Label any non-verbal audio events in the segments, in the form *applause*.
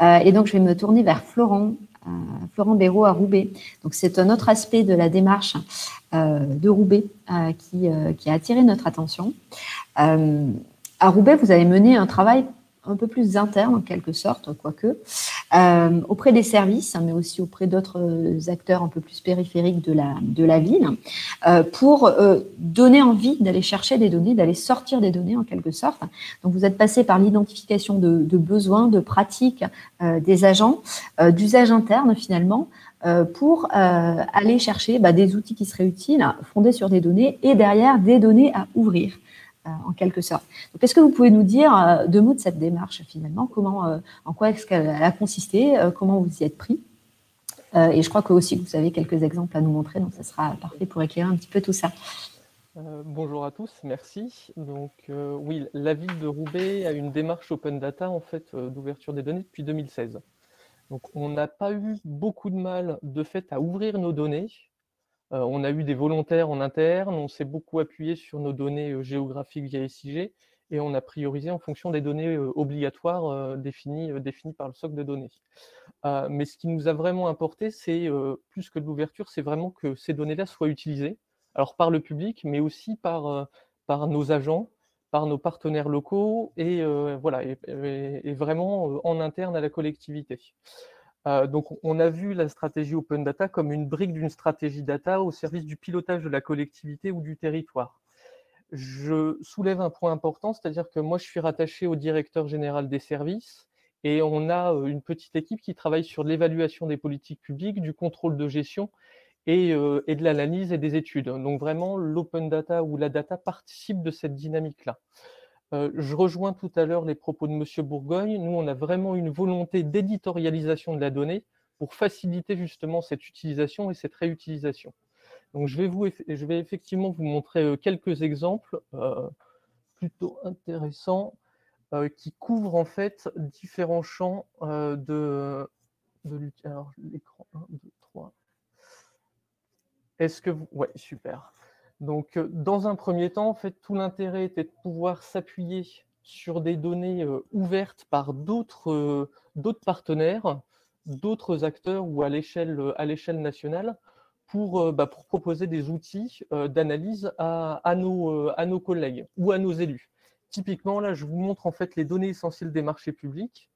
et donc, je vais me tourner vers Florent, Florent Béraud à Roubaix. Donc, c'est un autre aspect de la démarche de Roubaix qui, qui, a attiré notre attention. à Roubaix, vous avez mené un travail un peu plus interne en quelque sorte, quoique, euh, auprès des services, hein, mais aussi auprès d'autres acteurs un peu plus périphériques de la, ville, euh, pour euh, donner envie d'aller chercher des données, d'aller sortir des données en quelque sorte. Donc vous êtes passé par l'identification de, de, besoins, de pratiques des agents, d'usage interne finalement, pour aller chercher bah, des outils qui seraient utiles, fondés sur des données, et derrière des données à ouvrir. Euh, en quelque sorte. est-ce que vous pouvez nous dire euh, deux mots de cette démarche finalement? Comment, euh, en quoi est-ce qu'elle a consisté Comment vous y êtes pris? Et je crois que aussi vous avez quelques exemples à nous montrer, donc ce sera parfait pour éclairer un petit peu tout ça. bonjour à tous, merci. Donc oui, la ville de Roubaix a une démarche open data en fait d'ouverture des données depuis 2016. Donc on n'a pas eu beaucoup de mal de fait à ouvrir nos données on a eu des volontaires en interne, on s'est beaucoup appuyé sur nos données euh, géographiques via SIG et on a priorisé en fonction des données euh, obligatoires définies, par le socle de données. mais ce qui nous a vraiment importé, c'est plus que de l'ouverture, c'est vraiment que ces données-là soient utilisées, alors par le public, mais aussi par, par nos agents, par nos partenaires locaux et, voilà, et vraiment en interne à la collectivité. Euh, donc, on a vu la stratégie Open Data comme une brique d'une stratégie data au service du pilotage de la collectivité ou du territoire. Je soulève un point important, c'est-à-dire que moi, je suis rattaché au directeur général des services et on a euh, une petite équipe qui travaille sur l'évaluation des politiques publiques, du contrôle de gestion et, euh, et de l'analyse et des études. Donc, vraiment, l'open data ou la data participe de cette dynamique-là. Euh, je rejoins tout à l'heure les propos de M. Bourgogne. Nous, on a vraiment une volonté d'éditorialisation de la donnée pour faciliter justement cette utilisation et cette réutilisation. Donc, je vais, vous, je vais effectivement vous montrer euh, quelques exemples euh, plutôt intéressants qui couvrent en fait différents champs de, de Alors, l'écran 1, 2, 3. Est-ce que vous. Ouais, super. Donc, euh, dans un premier temps, en fait, tout l'intérêt était de pouvoir s'appuyer sur des données euh, ouvertes par euh, d'autres partenaires, d'autres acteurs ou à l'échelle nationale pour, bah, pour, proposer des outils d'analyse à, à nos collègues ou à nos élus. Typiquement, là, je vous montre en fait les données essentielles des marchés publics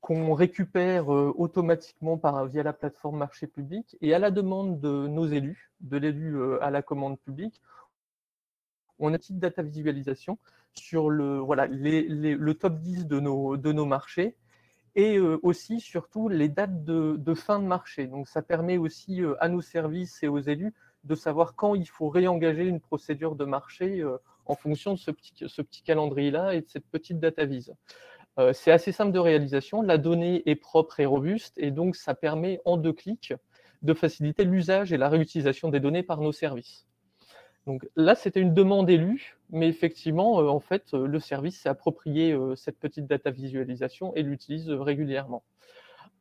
qu'on récupère automatiquement par, via la plateforme marché public et à la demande de nos élus, de l'élu à la commande publique, on a une petite data visualisation sur le, voilà, le top 10 de nos, de nos marchés et aussi surtout les dates de, fin de marché. Donc ça permet aussi à nos services et aux élus de savoir quand il faut réengager une procédure de marché en fonction de ce petit, ce petit calendrier-là et de cette petite data vise. Euh, c'est assez simple de réalisation, la donnée est propre et robuste, et donc ça permet en deux clics de faciliter l'usage et la réutilisation des données par nos services. Donc là, c'était une demande élue, mais effectivement, euh, en fait, euh, le service s'est approprié cette petite data visualisation et l'utilise régulièrement.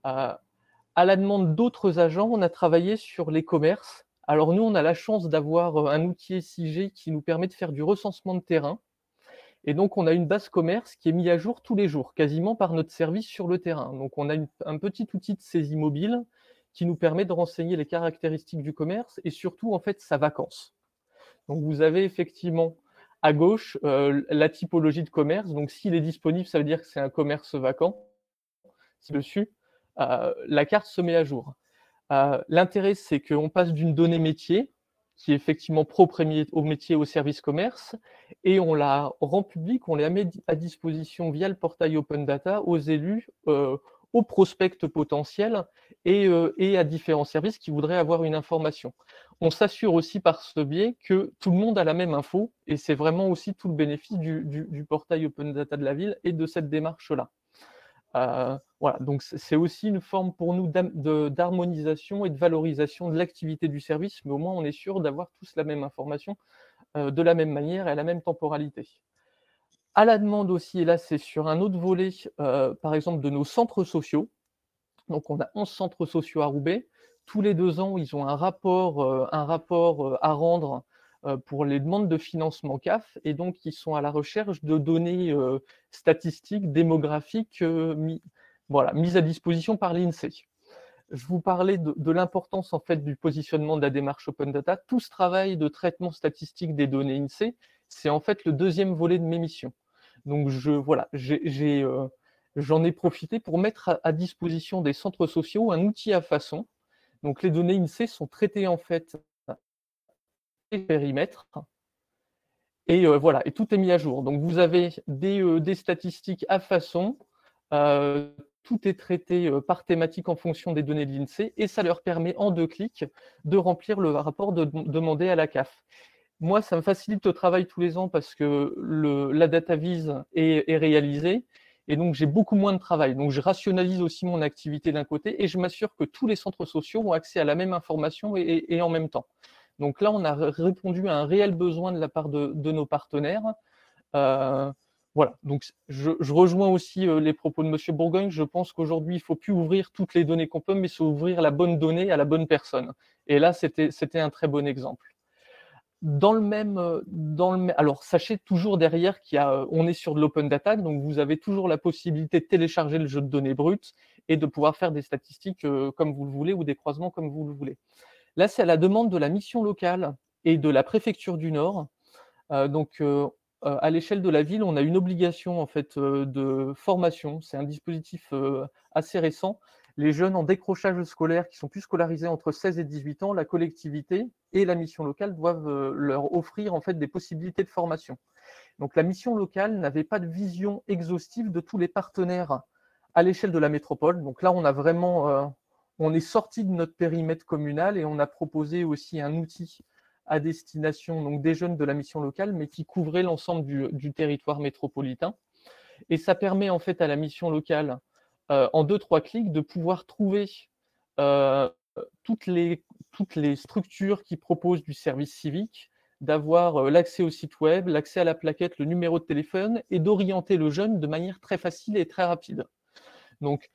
à la demande d'autres agents, on a travaillé sur les commerces. Alors nous, on a la chance d'avoir un outil SIG qui nous permet de faire du recensement de terrain et donc, on a une base commerce qui est mise à jour tous les jours, quasiment par notre service sur le terrain. Donc, on a un petit outil de saisie mobile qui nous permet de renseigner les caractéristiques du commerce et surtout, en fait, sa vacance. Donc, vous avez effectivement à gauche euh, la typologie de commerce. Donc, s'il est disponible, ça veut dire que c'est un commerce vacant. Dessus, euh, la carte se met à jour. Euh, l'intérêt, c'est qu'on passe d'une donnée métier qui est effectivement propre au métier au service commerce, et on la rend publique, on la met à disposition via le portail Open Data aux élus, euh, aux prospects potentiels et, euh, et, à différents services qui voudraient avoir une information. On s'assure aussi par ce biais que tout le monde a la même info, et c'est vraiment aussi tout le bénéfice du portail Open Data de la ville et de cette démarche-là. Euh, voilà, donc c'est aussi une forme pour nous d'harmonisation et de valorisation de l'activité du service, mais au moins on est sûr d'avoir tous la même information euh, de la même manière et à la même temporalité. À la demande aussi, et là c'est sur un autre volet, euh, par exemple de nos centres sociaux. Donc on a 11 centres sociaux à Roubaix. Tous les deux ans, ils ont un rapport, un rapport à rendre pour les demandes de financement CAF et donc ils sont à la recherche de données euh, statistiques, démographiques euh, voilà, mise à disposition par l'INSEE. Je vous parlais de, l'importance en fait du positionnement de la démarche Open Data. Tout ce travail de traitement statistique des données INSEE, c'est en fait le deuxième volet de mes missions. Donc je voilà, euh, j'en ai, profité pour mettre à, disposition des centres sociaux un outil à façon. Donc les données INSEE sont traitées en fait périmètres et euh, voilà, et tout est mis à jour. Donc vous avez des, euh, statistiques à façon, euh, tout est traité par thématique en fonction des données de l'INSEE, et ça leur permet en deux clics de remplir le rapport de, demander à la CAF. Moi, ça me facilite le travail tous les ans parce que le, la data vise est, réalisée, et donc j'ai beaucoup moins de travail. Donc je rationalise aussi mon activité d'un côté, et je m'assure que tous les centres sociaux ont accès à la même information et en même temps. Donc là, on a répondu à un réel besoin de la part de, nos partenaires. Euh, voilà, donc je, rejoins aussi euh, les propos de M. Bourgogne. Je pense qu'aujourd'hui, il ne faut plus ouvrir toutes les données qu'on peut, mais c'est ouvrir la bonne donnée à la bonne personne. Et là, c'était un très bon exemple. Dans le même, dans le, alors sachez toujours derrière qu'on est sur de l'open data, donc vous avez toujours la possibilité de télécharger le jeu de données brut et de pouvoir faire des statistiques euh, comme vous le voulez ou des croisements comme vous le voulez. Là, c'est à la demande de la mission locale et de la préfecture du Nord. Euh, donc, euh, euh, à l'échelle de la ville, on a une obligation en fait de formation. C'est un dispositif assez récent. Les jeunes en décrochage scolaire qui sont plus scolarisés entre 16 et 18 ans, la collectivité et la mission locale doivent leur offrir en fait des possibilités de formation. Donc la mission locale n'avait pas de vision exhaustive de tous les partenaires à l'échelle de la métropole. Donc là, on a vraiment on est sorti de notre périmètre communal et on a proposé aussi un outil à destination donc, des jeunes de la mission locale, mais qui couvrait l'ensemble du, territoire métropolitain. Et ça permet en fait à la mission locale, euh, en deux, trois clics, de pouvoir trouver euh, toutes, les, structures qui proposent du service civique, d'avoir euh, l'accès au site web, l'accès à la plaquette, le numéro de téléphone, et d'orienter le jeune de manière très facile et très rapide. Donc,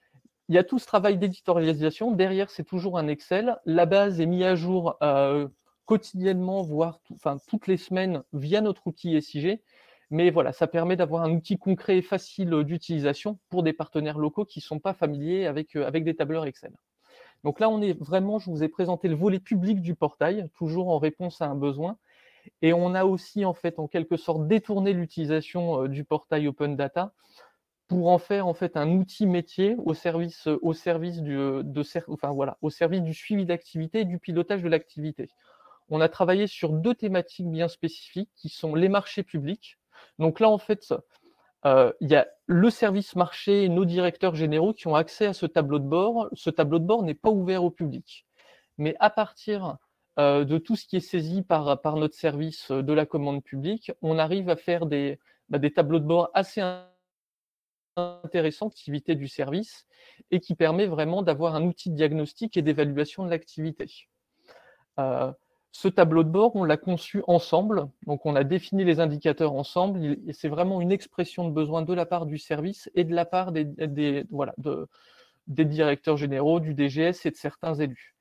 il y a tout ce travail d'éditorialisation. Derrière, c'est toujours un Excel. La base est mise à jour euh, quotidiennement, voire toutes les semaines via notre outil SIG. Mais voilà, ça permet d'avoir un outil concret et facile d'utilisation pour des partenaires locaux qui ne sont pas familiers avec, euh, avec des tableurs Excel. Donc là, on est vraiment, je vous ai présenté le volet public du portail, toujours en réponse à un besoin. Et on a aussi, en fait, en quelque sorte, détourné l'utilisation euh, du portail Open Data pour en faire en fait un outil métier au service, au service, du, de, enfin, voilà, au service du suivi d'activité et du pilotage de l'activité. On a travaillé sur deux thématiques bien spécifiques qui sont les marchés publics. Donc là, en fait, euh, il y a le service marché et nos directeurs généraux qui ont accès à ce tableau de bord. Ce tableau de bord n'est pas ouvert au public. Mais à partir euh, de tout ce qui est saisi par, par notre service de la commande publique, on arrive à faire des, bah, des tableaux de bord assez intéressante activité du service et qui permet vraiment d'avoir un outil de diagnostic et d'évaluation de l'activité. Euh, ce tableau de bord, on l'a conçu ensemble, donc on a défini les indicateurs ensemble, c'est vraiment une expression de besoin de la part du service et de la part des, voilà, de, des directeurs généraux, du DGS et de certains élus.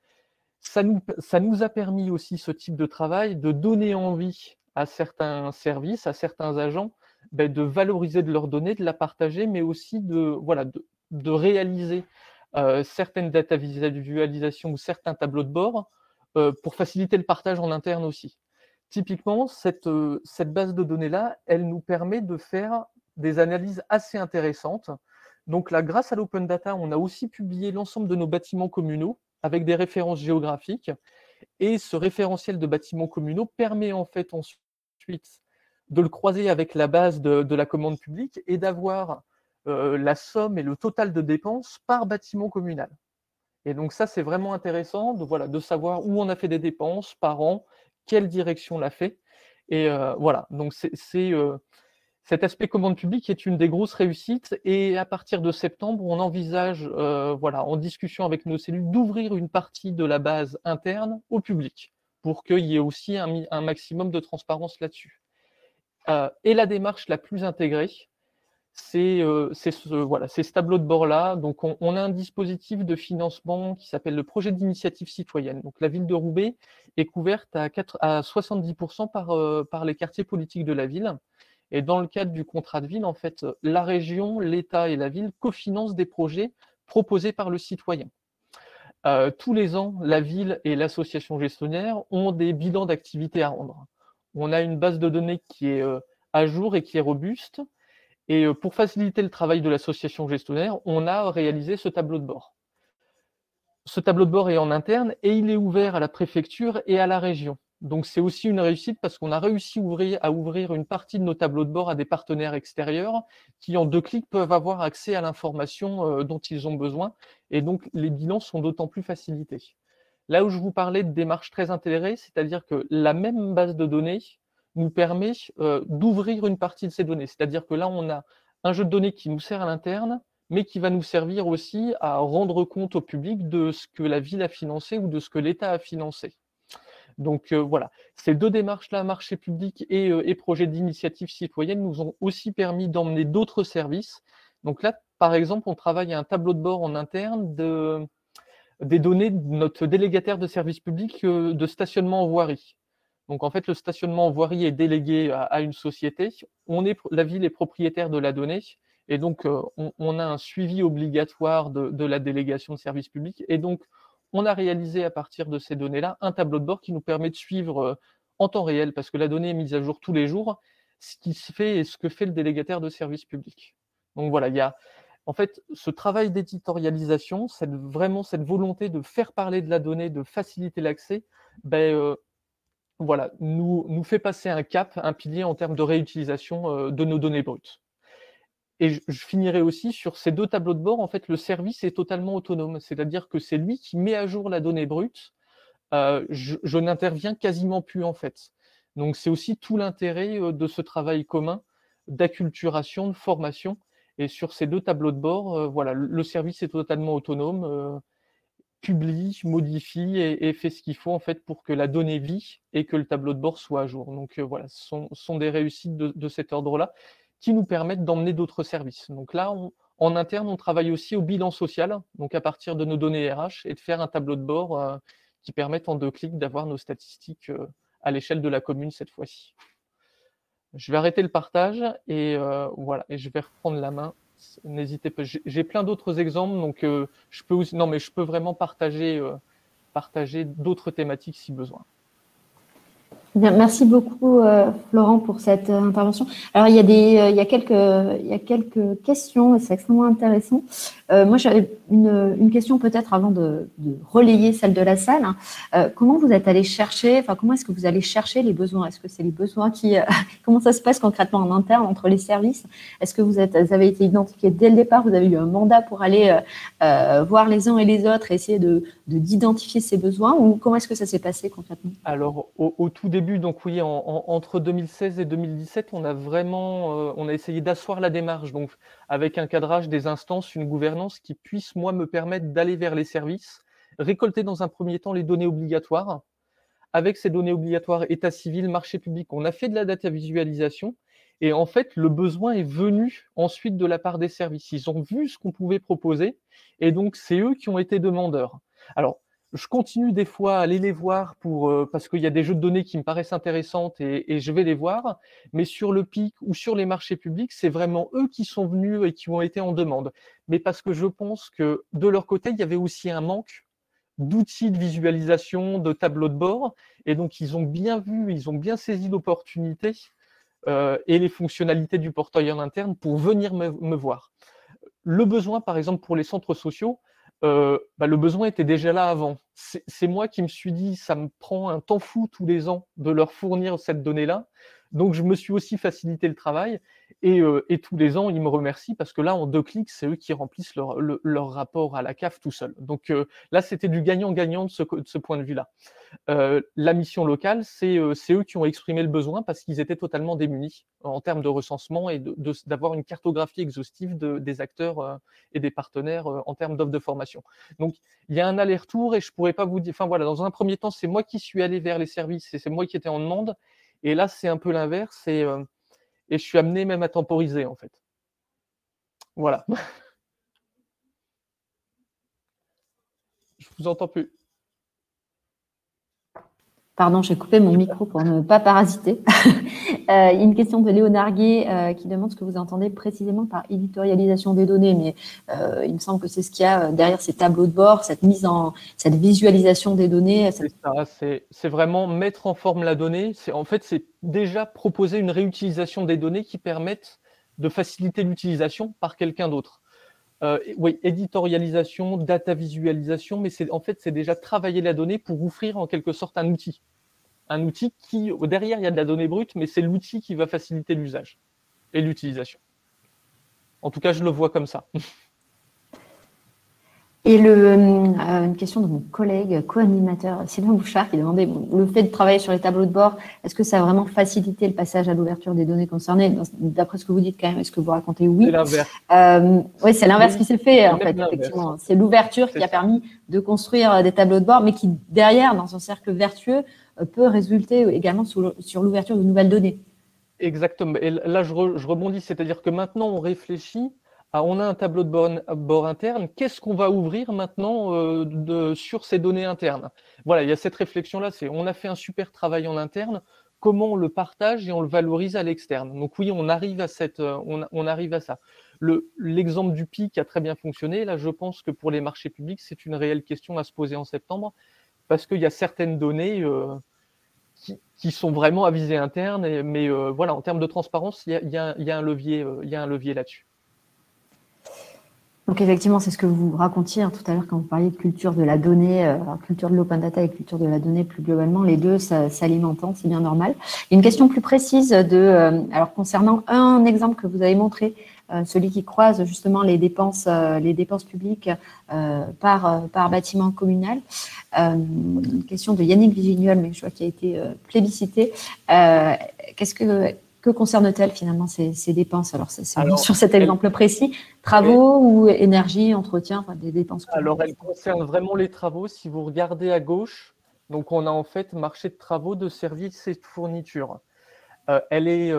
Ça nous, ça nous a permis aussi, ce type de travail, de donner envie à certains services, à certains agents, ben, de valoriser de leurs données, de la partager, mais aussi de, réaliser euh, certaines data visualisations ou certains tableaux de bord euh, pour faciliter le partage en interne aussi. Typiquement, cette, euh, cette base de données-là, elle nous permet de faire des analyses assez intéressantes. Donc là, grâce à l'open data, on a aussi publié l'ensemble de nos bâtiments communaux avec des références géographiques. Et ce référentiel de bâtiments communaux permet en fait ensuite de le croiser avec la base de, la commande publique et d'avoir euh, la somme et le total de dépenses par bâtiment communal. Et donc ça, c'est vraiment intéressant de, voilà, de savoir où on a fait des dépenses par an, quelle direction l'a fait. Et euh, voilà, donc c'est euh, cet aspect commande publique est une des grosses réussites. Et à partir de septembre, on envisage, voilà, en discussion avec nos cellules, d'ouvrir une partie de la base interne au public pour qu'il y ait aussi un maximum de transparence là-dessus. Euh, et la démarche la plus intégrée, c'est euh, ce, tableau de bord-là. Donc, on, a un dispositif de financement qui s'appelle le projet d'initiative citoyenne. Donc, la ville de Roubaix est couverte à, 4, à 70% par, euh, par les quartiers politiques de la ville. Et dans le cadre du contrat de ville, en fait, la région, l'État et la ville cofinancent des projets proposés par le citoyen. Euh, tous les ans, la ville et l'association gestionnaire ont des bilans d'activité à rendre. On a une base de données qui est euh, à jour et qui est robuste. Et euh, pour faciliter le travail de l'association gestionnaire, on a réalisé ce tableau de bord. Ce tableau de bord est en interne et il est ouvert à la préfecture et à la région. Donc c'est aussi une réussite parce qu'on a réussi à ouvrir une partie de nos tableaux de bord à des partenaires extérieurs qui en deux clics peuvent avoir accès à l'information euh, dont ils ont besoin et donc les bilans sont d'autant plus facilités. Là où je vous parlais de démarches très intégrées, c'est-à-dire que la même base de données nous permet euh, d'ouvrir une partie de ces données. C'est-à-dire que là, on a un jeu de données qui nous sert à l'interne, mais qui va nous servir aussi à rendre compte au public de ce que la ville a financé ou de ce que l'État a financé. Donc euh, voilà, ces deux démarches-là, marché public et, euh, et projet d'initiative citoyenne, nous ont aussi permis d'emmener d'autres services. Donc là, par exemple, on travaille à un tableau de bord en interne de, des données de notre délégataire de service public euh, de stationnement en voirie. Donc en fait, le stationnement en voirie est délégué à, une société. On est, la ville est propriétaire de la donnée. Et donc, on, a un suivi obligatoire de, la délégation de service public. Et donc, on a réalisé à partir de ces données-là un tableau de bord qui nous permet de suivre euh, en temps réel, parce que la donnée est mise à jour tous les jours, ce qui se fait et ce que fait le délégataire de service public. Donc voilà, il y a en fait ce travail d'éditorialisation, cette, vraiment cette volonté de faire parler de la donnée, de faciliter l'accès, ben, euh, voilà, nous, nous fait passer un cap, un pilier en termes de réutilisation euh, de nos données brutes. Et je, finirai aussi sur ces deux tableaux de bord. En fait, le service est totalement autonome, c'est-à-dire que c'est lui qui met à jour la donnée brute. Euh, je, n'interviens quasiment plus en fait. Donc c'est aussi tout l'intérêt euh, de ce travail commun d'acculturation, de formation. Et sur ces deux tableaux de bord, euh, voilà, le service est totalement autonome, publie, modifie et, fait ce qu'il faut en fait pour que la donnée vit et que le tableau de bord soit à jour. Donc voilà, ce sont, des réussites de cet ordre-là qui nous permettent d'emmener d'autres services. Donc là, en interne, on travaille aussi au bilan social, donc à partir de nos données RH, et de faire un tableau de bord euh, qui permette en deux clics d'avoir nos statistiques euh, à l'échelle de la commune cette fois-ci. Je vais arrêter le partage et euh, voilà, et je vais reprendre la main. N'hésitez pas. J'ai plein d'autres exemples, donc je peux aussi, non mais je peux vraiment partager, partager d'autres thématiques si besoin merci beaucoup, euh, Florent, pour cette euh, intervention. Alors, il y, a des, euh, il, y a quelques, il y a quelques questions et c'est extrêmement intéressant. moi, j'avais une, question peut-être avant de, relayer celle de la salle. Hein. comment vous êtes allé chercher, enfin, comment est-ce que vous allez chercher les besoins? Est-ce que c'est les besoins qui. *laughs* comment ça se passe concrètement en interne entre les services? Est-ce que vous, êtes, avez été identifié dès le départ? Vous avez eu un mandat pour aller voir les uns et les autres et essayer de d'identifier ces besoins? Ou comment est-ce que ça s'est passé concrètement? Alors, au tout début, donc oui, entre 2016 et 2017, on a vraiment, euh, on a essayé d'asseoir la démarche, donc avec un cadrage des instances, une gouvernance qui puisse, moi, me permettre d'aller vers les services, récolter dans un premier temps les données obligatoires. Avec ces données obligatoires, état civil, marché public, on a fait de la data visualisation. Et en fait, le besoin est venu ensuite de la part des services. Ils ont vu ce qu'on pouvait proposer. Et donc, c'est eux qui ont été demandeurs. Alors, je continue des fois à aller les voir euh, parce qu'il y a des jeux de données qui me paraissent intéressantes et, je vais les voir. Mais sur le PIC ou sur les marchés publics, c'est vraiment eux qui sont venus et qui ont été en demande. Mais parce que je pense que de leur côté, il y avait aussi un manque d'outils de visualisation, de tableaux de bord. Et donc, ils ont bien vu, ils ont bien saisi l'opportunité euh, et les fonctionnalités du portail en interne pour venir me voir. Le besoin, par exemple, pour les centres sociaux, euh, bah, le besoin était déjà là avant. C'est moi qui me suis dit, ça me prend un temps fou tous les ans de leur fournir cette donnée-là. Donc, je me suis aussi facilité le travail. Euh, et, tous les ans, ils me remercient parce que là, en deux clics, c'est eux qui remplissent leur, rapport à la CAF tout seul. Donc euh, là, c'était du gagnant-gagnant de ce, de ce, point de vue-là. Euh, la mission locale, c'est eux qui ont exprimé le besoin parce qu'ils étaient totalement démunis en termes de recensement et d'avoir une cartographie exhaustive de, des acteurs et des partenaires en termes d'offres de formation. Donc, il y a un aller-retour et je pourrais pas vous dire. Enfin voilà, dans un premier temps, c'est moi qui suis allé vers les services et c'est moi qui étais en demande. Et là, c'est un peu l'inverse. Et, euh, et je suis amené même à temporiser, en fait. Voilà. *laughs* je vous entends plus. Pardon, j'ai coupé mon micro pour ne pas parasiter. *laughs* Euh, une question de Léonard Gué euh, qui demande ce que vous entendez précisément par éditorialisation des données, mais euh, il me semble que c'est ce qu'il y a derrière ces tableaux de bord, cette mise en, cette visualisation des données. C'est ça, c'est vraiment mettre en forme la donnée. En fait, c'est déjà proposer une réutilisation des données qui permettent de faciliter l'utilisation par quelqu'un d'autre. Oui, éditorialisation, data visualisation, mais en fait, c'est déjà travailler la donnée pour offrir en quelque sorte un outil un outil qui, derrière, il y a de la donnée brute, mais c'est l'outil qui va faciliter l'usage et l'utilisation. En tout cas, je le vois comme ça. *laughs* Et le, euh, une question de mon collègue co-animateur Sylvain Bouchard qui demandait le fait de travailler sur les tableaux de bord, est-ce que ça a vraiment facilité le passage à l'ouverture des données concernées? D'après ce que vous dites quand même, est-ce que vous racontez oui? C'est l'inverse. Euh, oui, c'est l'inverse qui s'est fait en fait, effectivement. C'est l'ouverture qui a permis de construire des tableaux de bord, mais qui derrière, dans un cercle vertueux, euh, peut résulter également sur l'ouverture de nouvelles données. Exactement. Et là, je, rebondis, c'est-à-dire que maintenant, on réfléchit à, on a un tableau de bord, interne, qu'est-ce qu'on va ouvrir maintenant euh, sur ces données internes? Voilà, il y a cette réflexion-là, c'est on a fait un super travail en interne, comment on le partage et on le valorise à l'externe? Donc oui, on arrive à, euh, ça. L'exemple du PIC a très bien fonctionné. Là, je pense que pour les marchés publics, c'est une réelle question à se poser en septembre parce qu'il y a certaines données euh, qui, sont vraiment à visée interne, mais voilà, en termes de transparence, il y a un levier là-dessus. Donc effectivement, c'est ce que vous racontiez hein, tout à l'heure quand vous parliez de culture de la donnée, culture de l'open data et culture de la donnée plus globalement, les deux s'alimentant, c'est bien normal. Une question plus précise de, alors concernant un exemple que vous avez montré euh, celui qui croise justement les dépenses, euh, les dépenses publiques euh, par, par bâtiment communal. une question de Yannick Vigignol, mais je vois qu'il a été plébiscité. Qu'est-ce que que concerne-t-elle finalement ces, dépenses? Alors, c'est sur cet exemple précis, travaux ou énergie, entretien, enfin, des dépenses. Alors, elle concerne vraiment les travaux. Si vous regardez à gauche, donc on a en fait marché de travaux, de services et de fournitures. elle est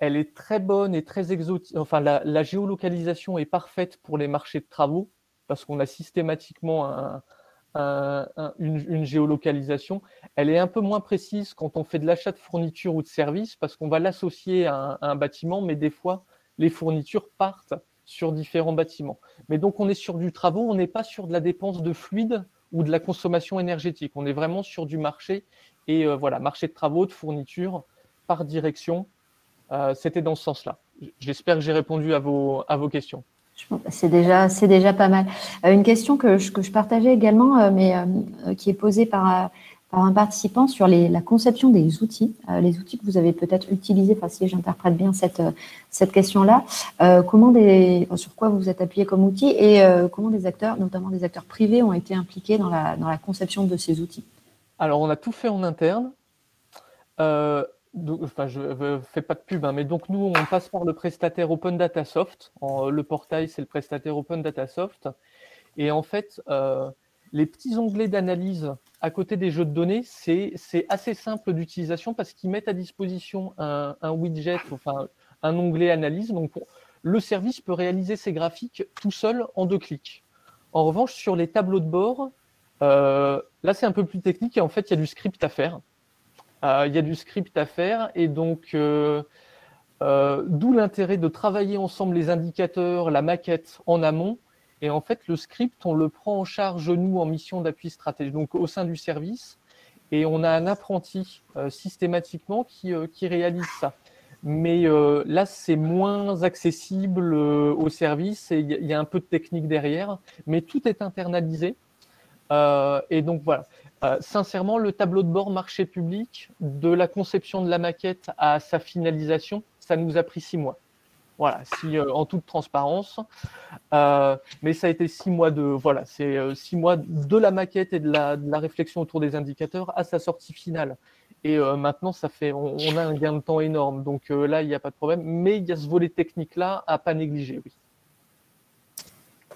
elle est très bonne et très exotique. Enfin, la, géolocalisation est parfaite pour les marchés de travaux parce qu'on a systématiquement une, géolocalisation. Elle est un peu moins précise quand on fait de l'achat de fournitures ou de services parce qu'on va l'associer à, un bâtiment, mais des fois, les fournitures partent sur différents bâtiments. Mais donc, on est sur du travaux, on n'est pas sur de la dépense de fluide ou de la consommation énergétique. On est vraiment sur du marché et euh, voilà, marché de travaux, de fournitures par direction euh, c'était dans ce sens-là. J'espère que j'ai répondu à vos questions. C'est déjà, c'est déjà pas mal. Euh, une question que je, que je partageais également, euh, mais qui est posée par, par un participant sur les, la conception des outils, les outils que vous avez peut-être utilisés, si j'interprète bien cette, cette question-là, comment des, sur quoi vous vous êtes appuyé comme outil et comment des acteurs, notamment des acteurs privés, ont été impliqués dans la, dans la conception de ces outils? Alors, on a tout fait en interne je ne fais pas de pub, hein, mais donc nous, on passe par le prestataire Open Data Soft. le portail, c'est le prestataire Open Data Soft. Et en fait, euh, les petits onglets d'analyse à côté des jeux de données, c'est assez simple d'utilisation parce qu'ils mettent à disposition un, widget, enfin un onglet analyse. Donc, le service peut réaliser ses graphiques tout seul en deux clics. En revanche, sur les tableaux de bord, euh, là, c'est un peu plus technique et en fait, il y a du script à faire. Euh, il y a du script à faire et donc euh, euh, d'où l'intérêt de travailler ensemble les indicateurs, la maquette en amont. Et en fait, le script, on le prend en charge, nous, en mission d'appui stratégique, donc au sein du service. Et on a un apprenti systématiquement qui, qui, réalise ça. Mais là, c'est moins accessible au service et il y, a un peu de technique derrière. Mais tout est internalisé. et donc voilà. Euh, sincèrement, le tableau de bord marché public, de la conception de la maquette à sa finalisation, ça nous a pris six mois. Voilà, si, euh, en toute transparence. Euh, mais ça a été six mois de voilà, c'est six mois de la maquette et de la, réflexion autour des indicateurs à sa sortie finale. Et maintenant, ça fait, on, on, a un gain de temps énorme. Donc là, il n'y a pas de problème. Mais il y a ce volet technique là à pas négliger, oui.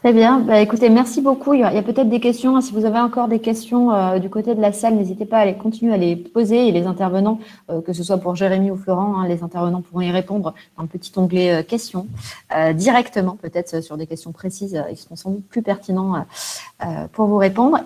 Très bien. Bah, écoutez, merci beaucoup. Il y a, peut-être des questions. Si vous avez encore des questions euh, du côté de la salle, n'hésitez pas à les continuer à les poser. Et les intervenants, euh, que ce soit pour Jérémy ou Florent, hein, les intervenants pourront y répondre dans le petit onglet euh, questions directement, peut-être sur des questions précises. Ils seront sans doute plus pertinents pour vous répondre.